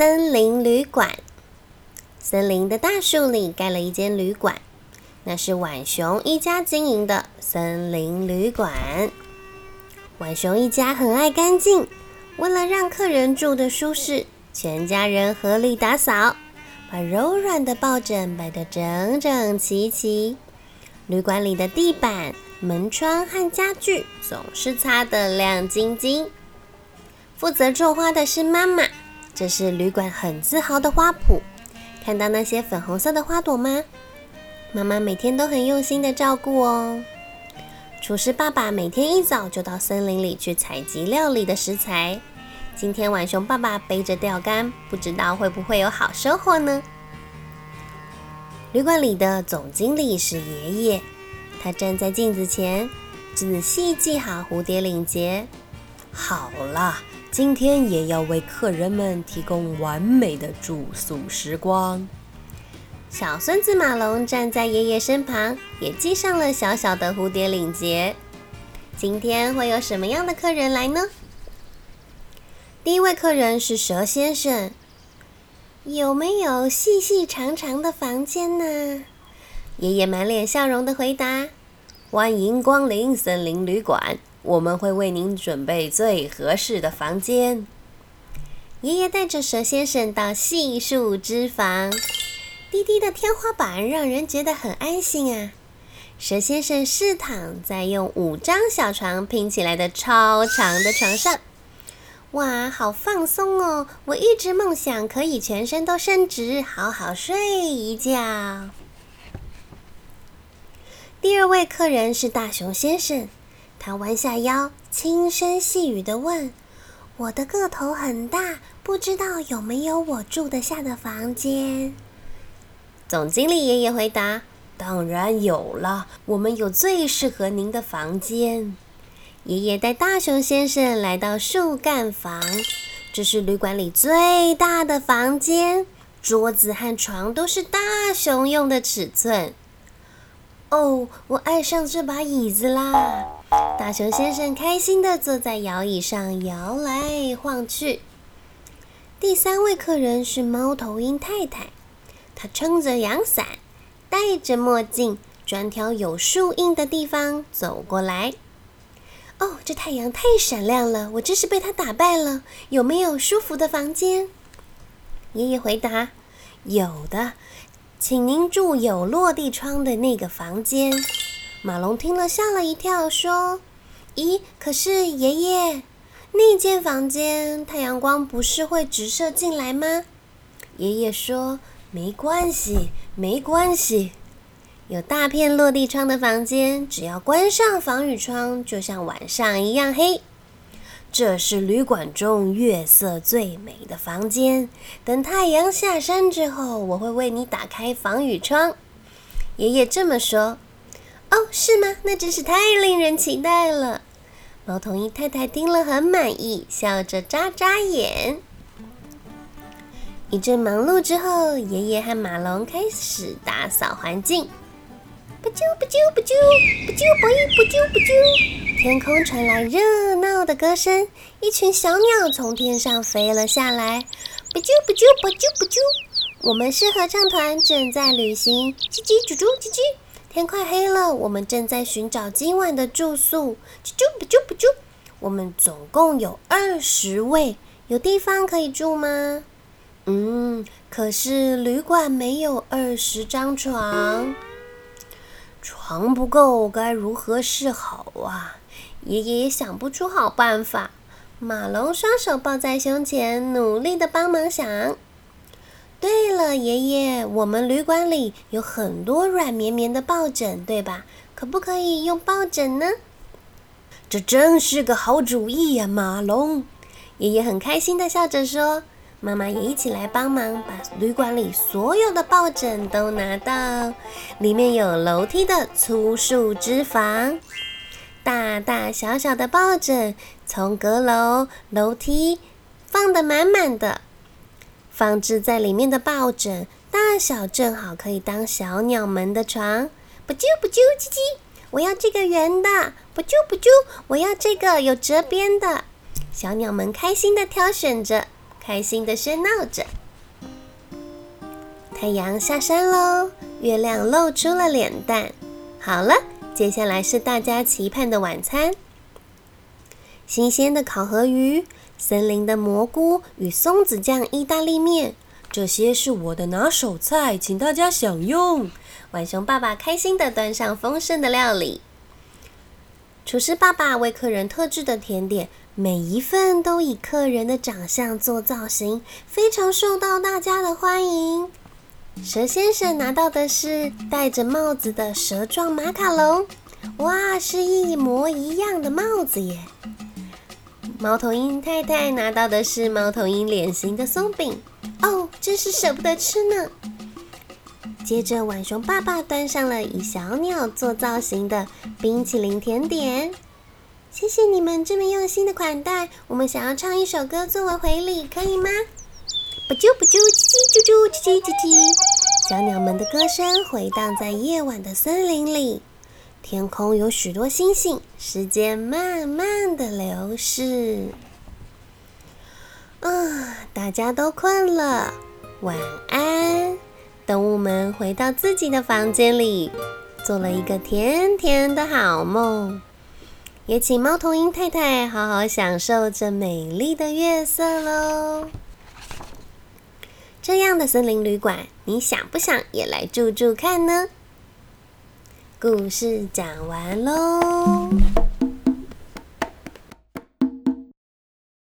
森林旅馆。森林的大树里盖了一间旅馆，那是浣熊一家经营的森林旅馆。浣熊一家很爱干净，为了让客人住得舒适，全家人合力打扫，把柔软的抱枕摆得整整齐齐。旅馆里的地板、门窗和家具总是擦得亮晶晶。负责种花的是妈妈，这是旅馆很自豪的花圃。看到那些粉红色的花朵吗？妈妈每天都很用心的照顾哦。厨师爸爸每天一早就到森林里去采集料理的食材。今天浣熊爸爸背着钓竿，不知道会不会有好收获呢？旅馆里的总经理是爷爷，他站在镜子前，仔细系好蝴蝶领结。好了。今天也要为客人们提供完美的住宿时光。小孙子马龙站在爷爷身旁，也系上了小小的蝴蝶领结。今天会有什么样的客人来呢？第一位客人是蛇先生。有没有细细长长的房间呢？爷爷满脸笑容的回答：“欢迎光临森林旅馆。”我们会为您准备最合适的房间。爷爷带着蛇先生到细树之房，低低的天花板让人觉得很安心啊。蛇先生试躺在用五张小床拼起来的超长的床上，哇，好放松哦！我一直梦想可以全身都伸直，好好睡一觉。第二位客人是大熊先生。他弯下腰，轻声细语的问：“我的个头很大，不知道有没有我住得下的房间？”总经理爷爷回答：“当然有了，我们有最适合您的房间。”爷爷带大熊先生来到树干房，这是旅馆里最大的房间，桌子和床都是大熊用的尺寸。哦，我爱上这把椅子啦！大熊先生开心的坐在摇椅上摇来晃去。第三位客人是猫头鹰太太，她撑着阳伞，戴着墨镜，专挑有树荫的地方走过来。哦，这太阳太闪亮了，我真是被它打败了。有没有舒服的房间？爷爷回答：“有的，请您住有落地窗的那个房间。”马龙听了吓了一跳，说：“咦，可是爷爷，那间房间太阳光不是会直射进来吗？”爷爷说：“没关系，没关系，有大片落地窗的房间，只要关上防雨窗，就像晚上一样黑。这是旅馆中月色最美的房间。等太阳下山之后，我会为你打开防雨窗。”爷爷这么说。哦，是吗？那真是太令人期待了。猫头鹰太太听了很满意，笑着眨眨眼。一阵忙碌之后，爷爷和马龙开始打扫环境。不啾不啾不啾不啾不啾不啾不啾，天空传来热闹的歌声，一群小鸟从天上飞了下来。不啾不啾不啾不啾，我们是合唱团，正在旅行。叽叽啾啾叽叽。天快黑了，我们正在寻找今晚的住宿。啾不啾不啾，我们总共有二十位，有地方可以住吗？嗯，可是旅馆没有二十张床，床不够，该如何是好啊？爷爷也想不出好办法。马龙双手抱在胸前，努力的帮忙想。对了，爷爷，我们旅馆里有很多软绵绵的抱枕，对吧？可不可以用抱枕呢？这真是个好主意呀，马龙！爷爷很开心的笑着说：“妈妈也一起来帮忙，把旅馆里所有的抱枕都拿到。里面有楼梯的粗树枝房，大大小小的抱枕从阁楼、楼梯放得满满的。”放置在里面的抱枕大小正好可以当小鸟们的床。不啾不啾叽叽，我要这个圆的。不啾不啾，我要这个有折边的。小鸟们开心的挑选着，开心的喧闹着。太阳下山喽，月亮露出了脸蛋。好了，接下来是大家期盼的晚餐：新鲜的烤河鱼、森林的蘑菇与松子酱意大利面。这些是我的拿手菜，请大家享用。浣熊爸爸开心的端上丰盛的料理。厨师爸爸为客人特制的甜点，每一份都以客人的长相做造型，非常受到大家的欢迎。蛇先生拿到的是戴着帽子的蛇状马卡龙，哇，是一模一样的帽子耶！猫头鹰太太拿到的是猫头鹰脸型的松饼，哦，真是舍不得吃呢。接着，浣熊爸爸端上了以小鸟做造型的冰淇淋甜点，谢谢你们这么用心的款待，我们想要唱一首歌作为回礼，可以吗？不啾不啾，叽叽啾啾，叽叽叽叽。小鸟们的歌声回荡在夜晚的森林里，天空有许多星星。时间慢慢的流逝，啊，大家都困了，晚安。动物们回到自己的房间里，做了一个甜甜的好梦。也请猫头鹰太太好好享受这美丽的月色喽。这样的森林旅馆，你想不想也来住住看呢？故事讲完喽。